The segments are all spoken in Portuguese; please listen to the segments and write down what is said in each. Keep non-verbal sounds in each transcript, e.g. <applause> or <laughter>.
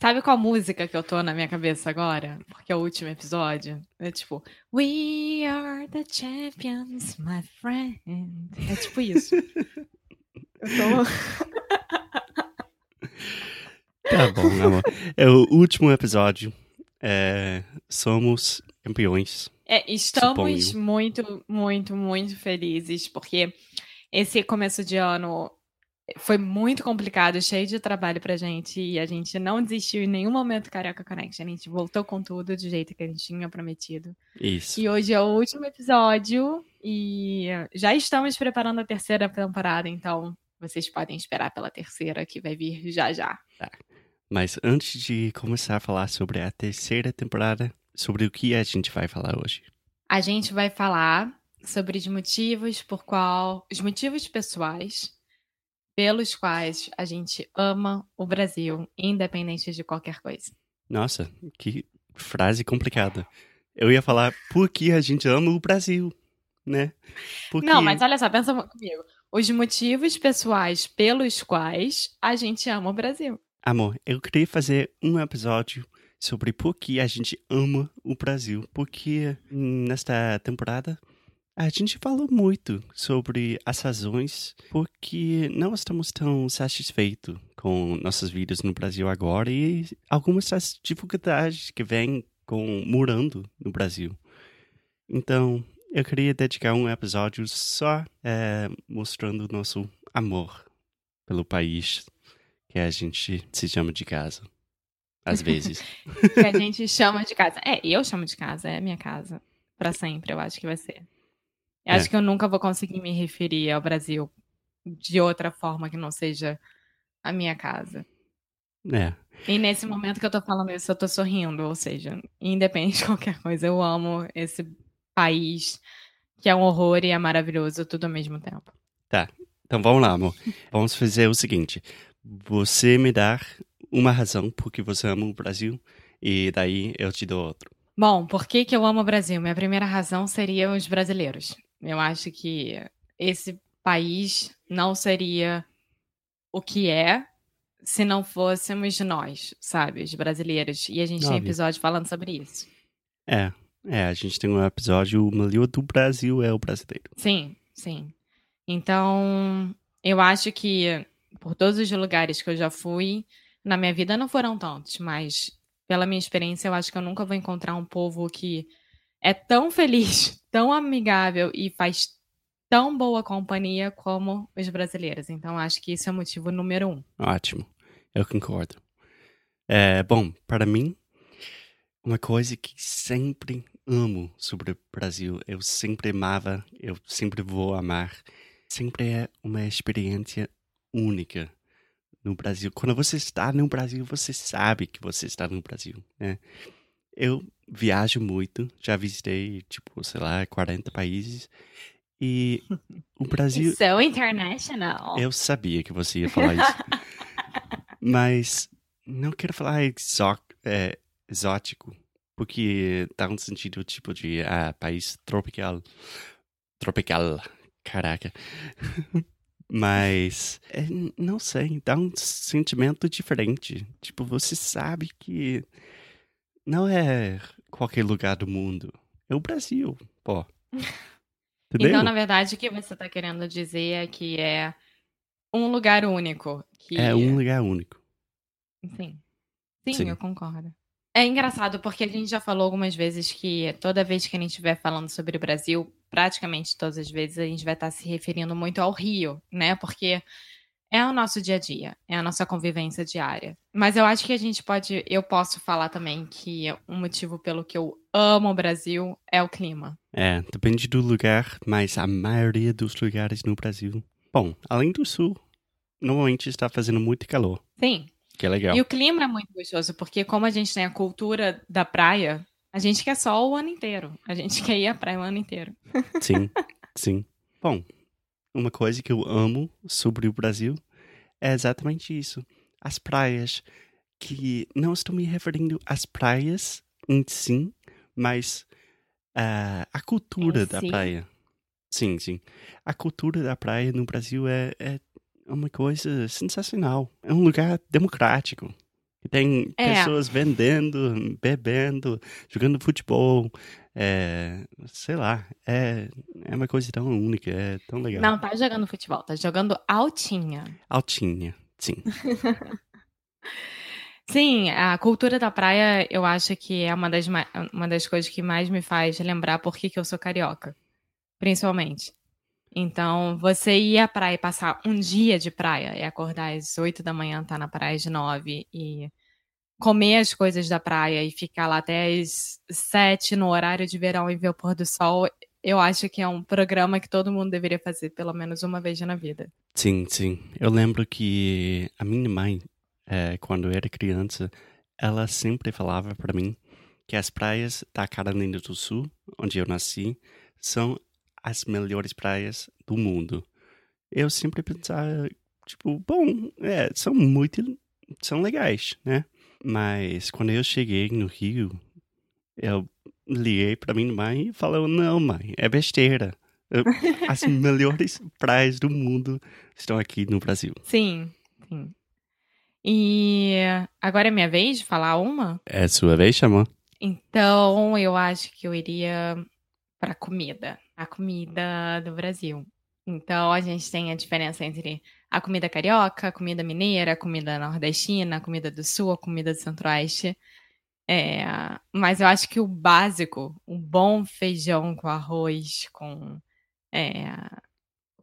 Sabe qual música que eu tô na minha cabeça agora? Porque é o último episódio. É tipo, We are the champions, my friend. É tipo isso. <laughs> eu tô. Tá bom, amor. É o último episódio. É, somos campeões. É, estamos suponho. muito, muito, muito felizes, porque esse começo de ano foi muito complicado, cheio de trabalho pra gente, e a gente não desistiu em nenhum momento Carioca Connect. A gente voltou com tudo do jeito que a gente tinha prometido. Isso. E hoje é o último episódio, e já estamos preparando a terceira temporada, então vocês podem esperar pela terceira, que vai vir já já. Tá. Mas antes de começar a falar sobre a terceira temporada, sobre o que a gente vai falar hoje? A gente vai falar sobre os motivos por qual. os motivos pessoais pelos quais a gente ama o Brasil, independente de qualquer coisa. Nossa, que frase complicada. Eu ia falar por que a gente ama o Brasil, né? Porque... Não, mas olha só, pensa comigo. Os motivos pessoais pelos quais a gente ama o Brasil. Amor, eu queria fazer um episódio sobre por que a gente ama o Brasil. Porque nesta temporada a gente falou muito sobre as razões porque não estamos tão satisfeitos com nossos vídeos no Brasil agora e algumas das dificuldades que vêm com morando no Brasil. Então, eu queria dedicar um episódio só é, mostrando o nosso amor pelo país que a gente se chama de casa. Às <laughs> vezes. que a gente chama de casa. É, eu chamo de casa, é minha casa. para sempre, eu acho que vai ser. Eu é. acho que eu nunca vou conseguir me referir ao Brasil de outra forma que não seja a minha casa. É. E nesse momento que eu tô falando isso, eu tô sorrindo, ou seja, independente de qualquer coisa, eu amo esse país que é um horror e é maravilhoso tudo ao mesmo tempo. Tá. Então vamos lá, amor. <laughs> vamos fazer o seguinte. Você me dá uma razão por que você ama o Brasil e daí eu te dou outro. Bom, por que, que eu amo o Brasil? Minha primeira razão seria os brasileiros. Eu acho que esse país não seria o que é se não fôssemos nós, sabe, os brasileiros. E a gente Óbvio. tem episódio falando sobre isso. É, é, a gente tem um episódio, o melhor do Brasil é o brasileiro. Sim, sim. Então, eu acho que por todos os lugares que eu já fui, na minha vida não foram tantos, mas pela minha experiência, eu acho que eu nunca vou encontrar um povo que é tão feliz, <laughs> tão amigável e faz tão boa companhia como os brasileiros. Então, acho que isso é o motivo número um. Ótimo, eu concordo. É, bom, para mim, uma coisa que sempre amo sobre o Brasil, eu sempre amava, eu sempre vou amar, sempre é uma experiência única no Brasil. Quando você está no Brasil, você sabe que você está no Brasil, né? Eu viajo muito, já visitei, tipo, sei lá, 40 países. E o Brasil. So international. Eu sabia que você ia falar isso. <laughs> Mas não quero falar exó é, exótico, porque dá um sentido tipo de ah, país tropical. Tropical. Caraca. <laughs> Mas, é, não sei, dá um sentimento diferente. Tipo, você sabe que não é qualquer lugar do mundo. É o Brasil, pô. <laughs> Entendeu? Então, na verdade, o que você está querendo dizer é que é um lugar único. Que... É um lugar único. Sim. Sim, Sim. eu concordo. É engraçado porque a gente já falou algumas vezes que toda vez que a gente estiver falando sobre o Brasil, praticamente todas as vezes a gente vai estar se referindo muito ao Rio, né? Porque é o nosso dia a dia, é a nossa convivência diária. Mas eu acho que a gente pode, eu posso falar também que um motivo pelo que eu amo o Brasil é o clima. É, depende do lugar, mas a maioria dos lugares no Brasil. Bom, além do sul, normalmente está fazendo muito calor. Sim. Que é legal. E o clima é muito gostoso, porque como a gente tem a cultura da praia, a gente quer sol o ano inteiro. A gente quer ir à praia o ano inteiro. Sim, <laughs> sim. Bom, uma coisa que eu amo sobre o Brasil é exatamente isso. As praias, que não estou me referindo às praias em si, mas uh, a cultura Em da si? praia. Sim, sim. A cultura da praia no Brasil é, é uma coisa sensacional. É um lugar democrático. Que Tem É. pessoas vendendo, bebendo, jogando futebol. É, sei lá, é, é uma coisa tão única, é tão legal. Não tá jogando futebol, tá jogando altinha. Altinha, sim. <laughs> Sim, a cultura da praia eu acho que é uma das, ma- uma das coisas que mais me faz lembrar por que, que eu sou carioca. Principalmente. Então, você ir à praia passar um dia de praia e acordar às 8 da manhã, tá na praia às 9 e comer as coisas da praia e ficar lá até às 7 no horário de verão e ver o pôr do sol, eu acho que é um programa que todo mundo deveria fazer pelo menos uma vez na vida. Sim, sim. Eu lembro que a minha mãe, eh, quando eu era criança, ela sempre falava para mim que as praias da Carolina do Sul, onde eu nasci, são as melhores praias do mundo. Eu sempre pensava, tipo, bom, é, são muito, são legais, né? Mas quando eu cheguei no Rio, eu liguei pra minha mãe e falei, não, mãe, é besteira. <laughs> As melhores praias do mundo estão aqui no Brasil. Sim, sim. E agora é minha vez de falar uma? É sua vez, chamou? Então, eu acho que eu iria para comida, a comida do Brasil. Então, a gente tem a diferença entre a comida carioca, a comida mineira, a comida nordestina, a comida do sul, a comida do centro-oeste. É, mas eu acho que o básico, um bom feijão com arroz, com é,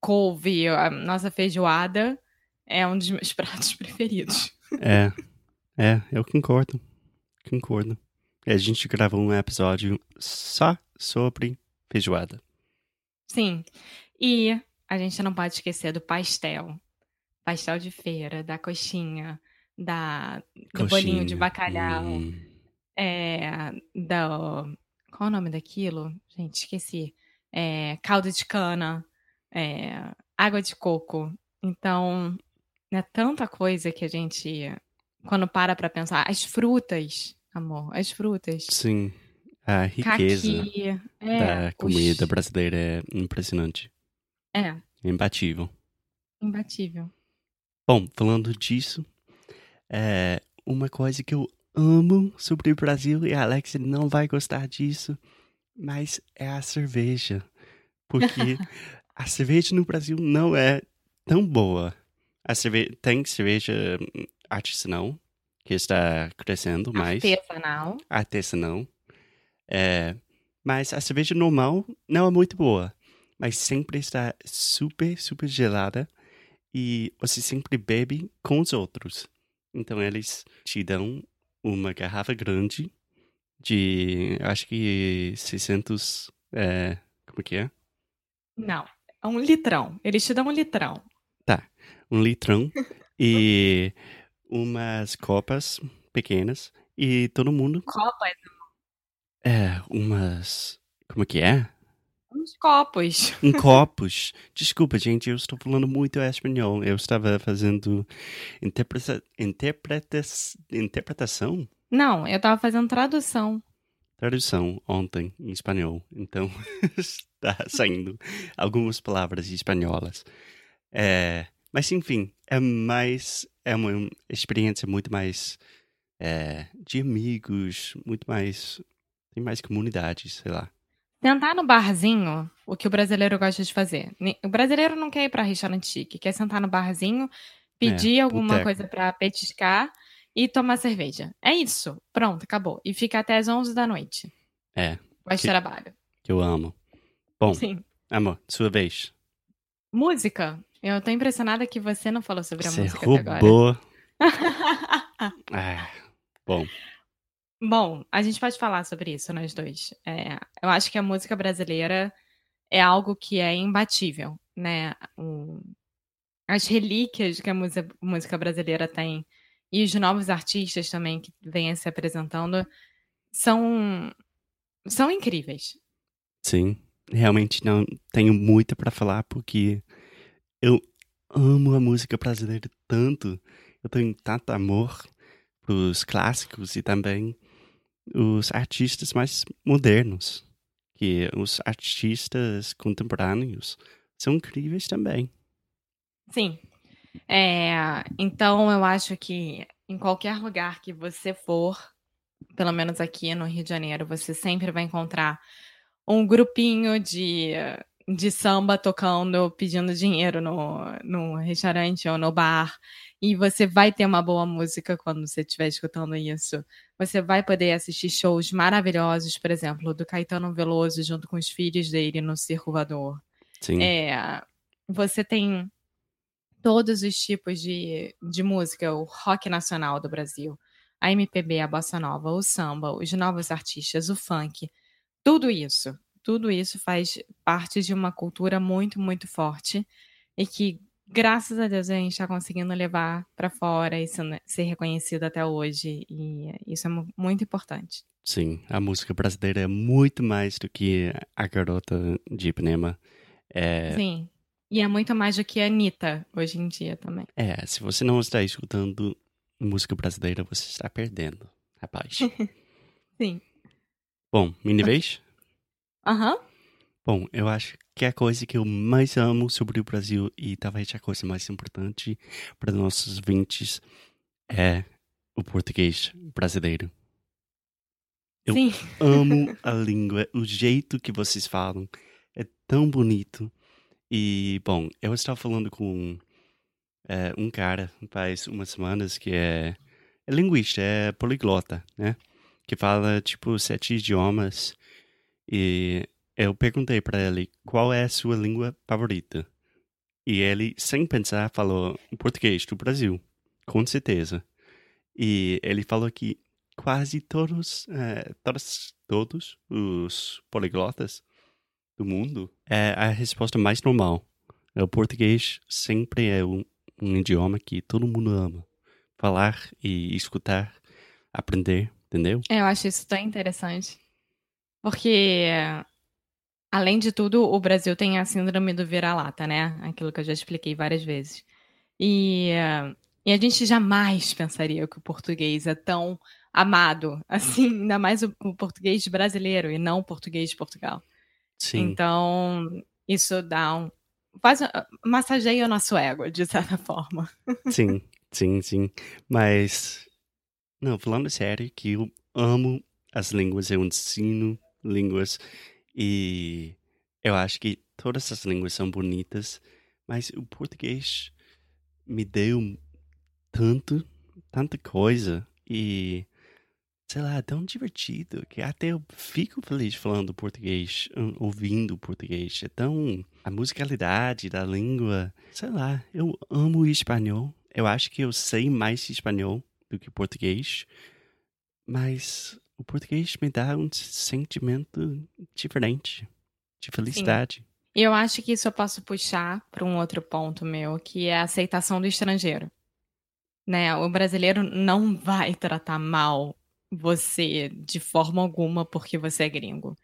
couve, a nossa feijoada, é um dos meus <laughs> pratos preferidos. É, é, eu concordo. Concordo. E a gente gravou um episódio só sobre feijoada. Sim. E a gente não pode esquecer do pastel. Pastel de feira, da coxinha, da, do bolinho de Coxinha. bacalhau, Hum, é, da. Qual é o nome daquilo? Gente, esqueci. É, caldo de cana, é, água de coco. Então, é tanta coisa que a gente, quando para pra pensar, as frutas, amor, as frutas. sim, a riqueza Caqui, é, da comida brasileira é impressionante. É, É imbatível. imbatível. Bom, falando disso, é uma coisa que eu amo sobre o Brasil, e a Alex não vai gostar disso, mas é a cerveja. Porque <laughs> a cerveja no Brasil não é tão boa. A cerve... Tem cerveja artesanal, que está crescendo mais, Artesanal. artesanal. É, mas a cerveja normal não é muito boa. Mas sempre está super, super gelada. E você sempre bebe com os outros. Então eles te dão uma garrafa grande de, acho que 600, é, como que é? Não, é um litrão. Eles te dão um litrão. Um litrão <laughs> e umas copas pequenas. E todo mundo, Copas, é, umas, como que é? uns copos. Em <laughs> copos. Desculpa, gente, eu estou falando muito espanhol. Eu estava fazendo interpreta interpreta interpretação, Não, eu tava fazendo tradução. tradução ontem em espanhol. Então, <laughs> está saindo algumas palavras espanholas. É, mas, enfim, é mais. É uma experiência muito mais. é, de amigos, muito mais. Tem mais comunidade, sei lá. Sentar no barzinho, o que o brasileiro gosta de fazer. O brasileiro não quer ir pra restaurante chique, quer sentar no barzinho, pedir alguma boteco. coisa pra petiscar e tomar cerveja. É isso. Pronto, acabou. E fica até as 11 da noite. É, Vai Que- trabalho. que eu amo. Bom, Sim. amor, sua vez. Música. Eu tô impressionada que você não falou sobre a Você música até agora. roubou. <laughs> Ah, bom, Bom, a gente pode falar sobre isso, nós dois. É, eu acho que a música brasileira é algo que é imbatível, né? O- as relíquias que a música, música brasileira tem e os novos artistas também que vêm se apresentando são, são incríveis. sim. Realmente não tenho muito pra falar porque eu amo a música brasileira tanto. Eu tenho tanto amor pros clássicos e também os artistas mais modernos. Que os artistas contemporâneos são incríveis também. Sim. É, então eu acho que em qualquer lugar que você for, pelo menos aqui no Rio de Janeiro, você sempre vai encontrar um grupinho de, de samba tocando, pedindo dinheiro no, no restaurante ou no bar. E você vai ter uma boa música quando você estiver escutando isso. Você vai poder assistir shows maravilhosos, por exemplo, do Caetano Veloso junto com os filhos dele no Circo Voador. Sim, É, você tem todos os tipos de, de música, o rock nacional do Brasil, a MPB, a bossa nova, o samba, os novos artistas, o funk, tudo isso, tudo isso faz parte de uma cultura muito, muito forte e que, graças a Deus, a gente está conseguindo levar para fora e ser, reconhecido até hoje e isso é mu- muito importante. sim. A música brasileira é muito mais do que a garota de Ipanema. É, Sim. E é muito mais do que a Anitta hoje em dia também. É, se você não está escutando música brasileira, você está perdendo, rapaz. <laughs> Sim. Bom, minha vez? Aham. Bom, eu acho que a coisa que eu mais amo sobre o Brasil e talvez a coisa mais importante para nossos ouvintes é o português brasileiro. Eu- Sim. Amo <laughs> a língua, o jeito que vocês falam é tão bonito. E, bom, eu estava falando com é, um cara faz umas semanas que é, é linguista, é poliglota, né? Que fala, tipo, sete idiomas. E eu perguntei para ele qual é a sua língua favorita. E ele, sem pensar, falou português do Brasil, com certeza. E ele falou que quase todos, eh, todos, todos os poliglotas do mundo é a resposta mais normal. O português sempre é um, um idioma que todo mundo ama. Falar e escutar, aprender, entendeu? É, Eu acho isso tão interessante. Porque, além de tudo, o Brasil tem a síndrome do vira-lata, né? Aquilo que eu já expliquei várias vezes. E, e a gente jamais pensaria que o português é tão amado <laughs> assim, ainda mais o, o português brasileiro e não o português de Portugal. Sim, Então, isso dá um. Faz, massageia o nosso ego, de certa <laughs> forma. sim, sim, sim. Mas, não, falando sério, que eu amo as línguas, eu ensino línguas e eu acho que todas as línguas são bonitas, mas o português me deu tanto, tanta coisa e sei lá, é tão divertido que até eu fico feliz falando português, hum, ouvindo português. É tão a musicalidade da língua, sei lá, eu amo espanhol. Eu acho que eu sei mais espanhol do que português, mas o português me dá um sentimento diferente de felicidade. E eu acho que isso eu posso puxar para um outro ponto meu, que é a aceitação do estrangeiro. Né? O brasileiro não vai tratar mal você de forma alguma porque você é gringo.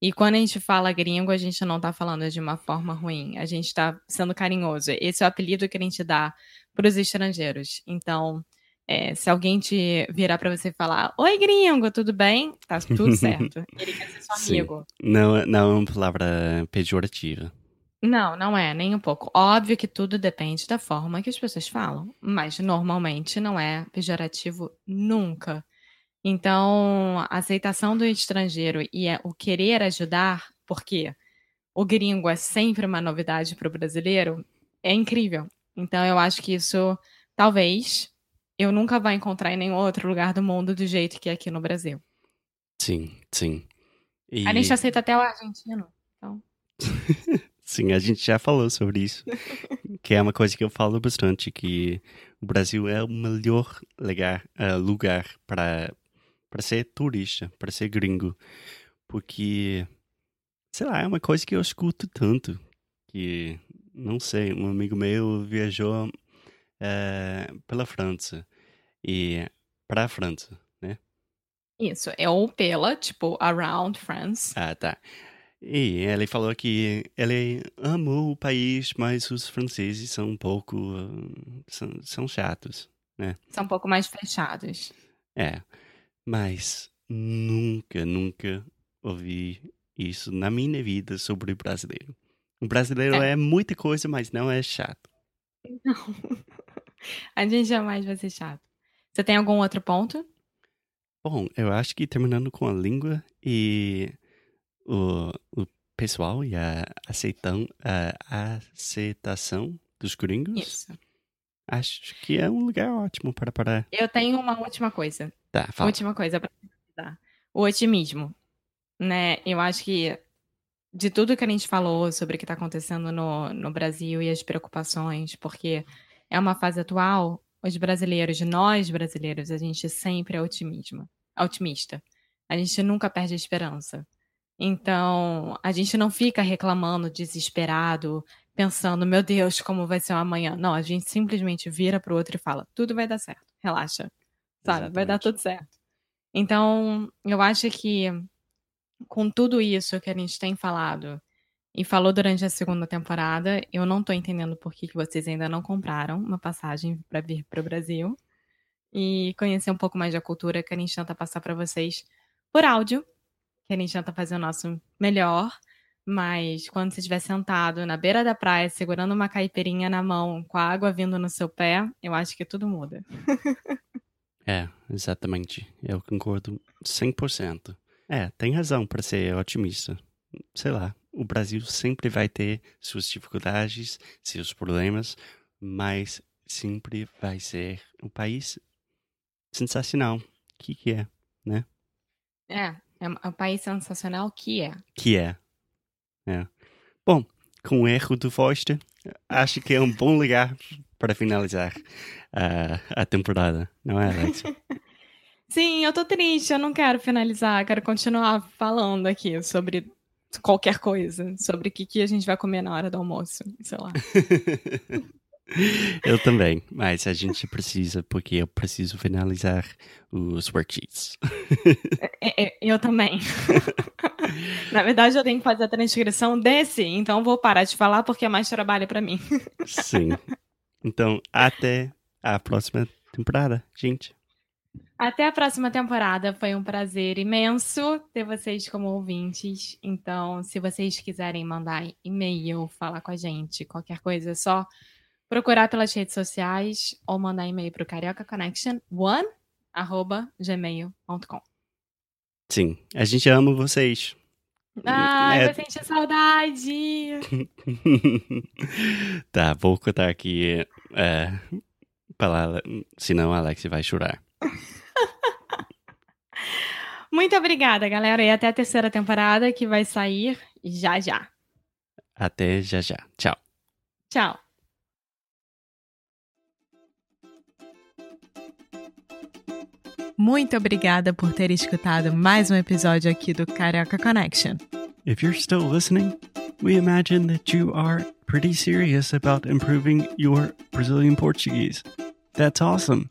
E quando a gente fala gringo, a gente não tá falando de uma forma ruim, a gente tá sendo carinhoso. Esse é o apelido que a gente dá para os estrangeiros. Então, é, se alguém te virar para você falar: Oi, gringo, tudo bem? Tá tudo <laughs> certo. Ele quer ser seu Sim. amigo. Não, não é uma palavra pejorativa. Não, não é, nem um pouco. Óbvio que tudo depende da forma que as pessoas falam, mas normalmente não é pejorativo nunca. Então, a aceitação do estrangeiro e é o querer ajudar, porque o gringo é sempre uma novidade para o brasileiro, é incrível. Então, eu acho que isso, talvez, eu nunca vá encontrar em nenhum outro lugar do mundo do jeito que é aqui no Brasil. Sim, sim. E... A gente aceita até o argentino. Então, <laughs> Sim, a gente já falou sobre isso. <laughs> que é uma coisa que eu falo bastante, que o Brasil é o melhor lugar, uh, lugar para para ser turista, para ser gringo. Porque, sei lá, é uma coisa que eu escuto tanto. Que, não sei, um amigo meu viajou uh, pela França. E para a França, né? Isso, é ou pela, tipo, around France. Ah, tá. E ele falou que ele amou o país, mas os franceses são um pouco. são, são chatos, né? São um pouco mais fechados. É. Mas nunca, nunca ouvi isso na minha vida sobre o brasileiro. O brasileiro é, é muita coisa, mas não é chato. Não. <laughs> A gente jamais vai ser chato. Você tem algum outro ponto? Bom, eu acho que terminando com a língua e o, o pessoal e a, aceitão, a aceitação dos gringos. Isso. Acho que é um lugar ótimo para parar. Eu tenho uma última coisa. Tá, fala. Última coisa para. O otimismo, né? Eu acho que de tudo que a gente falou sobre o que está acontecendo no, no Brasil e as preocupações, porque é uma fase atual, os brasileiros, nós brasileiros, a gente sempre é otimismo, otimista. A gente nunca perde a esperança. Então, a gente não fica reclamando, desesperado, pensando, meu Deus, como vai ser o amanhã. Não, a gente simplesmente vira para o outro e fala: tudo vai dar certo, relaxa, sabe? Vai dar tudo certo. Então, eu acho que com tudo isso que a gente tem falado e falou durante a segunda temporada, eu não tô entendendo por que, vocês ainda não compraram uma passagem para vir para o Brasil e conhecer um pouco mais da cultura que a gente tenta passar para vocês por áudio, que a gente tenta fazer o nosso melhor. Mas quando você estiver sentado na beira da praia, segurando uma caipirinha na mão, com a água vindo no seu pé, eu acho que tudo muda. <laughs> é, exatamente. Eu concordo 100%. É, tem razão para ser otimista. Sei lá, o Brasil sempre vai ter suas dificuldades, seus problemas, mas sempre vai ser um país sensacional. Que que é, né? É, é um país sensacional que é. Que é. É. Bom, com o erro do Foster, acho que é um bom lugar para finalizar uh, a temporada, não é, Alex? <laughs> Sim, eu tô triste, eu não quero finalizar, quero continuar falando aqui sobre qualquer coisa, sobre o que, que a gente vai comer na hora do almoço, sei lá. <laughs> Eu também, mas a gente precisa, porque eu preciso finalizar os worksheets. É, é, eu também. <laughs> Na verdade, eu tenho que fazer a transcrição desse, então vou parar de falar porque é mais trabalho para mim. Sim. Então, até a próxima temporada, gente. Até a próxima temporada. Foi um prazer imenso ter vocês como ouvintes. Então, se vocês quiserem mandar e-mail, falar com a gente, qualquer coisa, é só procurar pelas redes sociais ou mandar e-mail para o cariocaconnection1@gmail.com. Sim, a gente ama vocês. Ai, é... sentir saudade. <laughs> tá, vou contar aqui é, para senão a Alex vai chorar. Muito obrigada, galera. E até a terceira temporada que vai sair já já. Até já já. Tchau. Tchau. Muito obrigada por ter escutado mais um episódio aqui do Carioca Connection. If you're still listening, we imagine that you are pretty serious about improving your Brazilian Portuguese. That's awesome.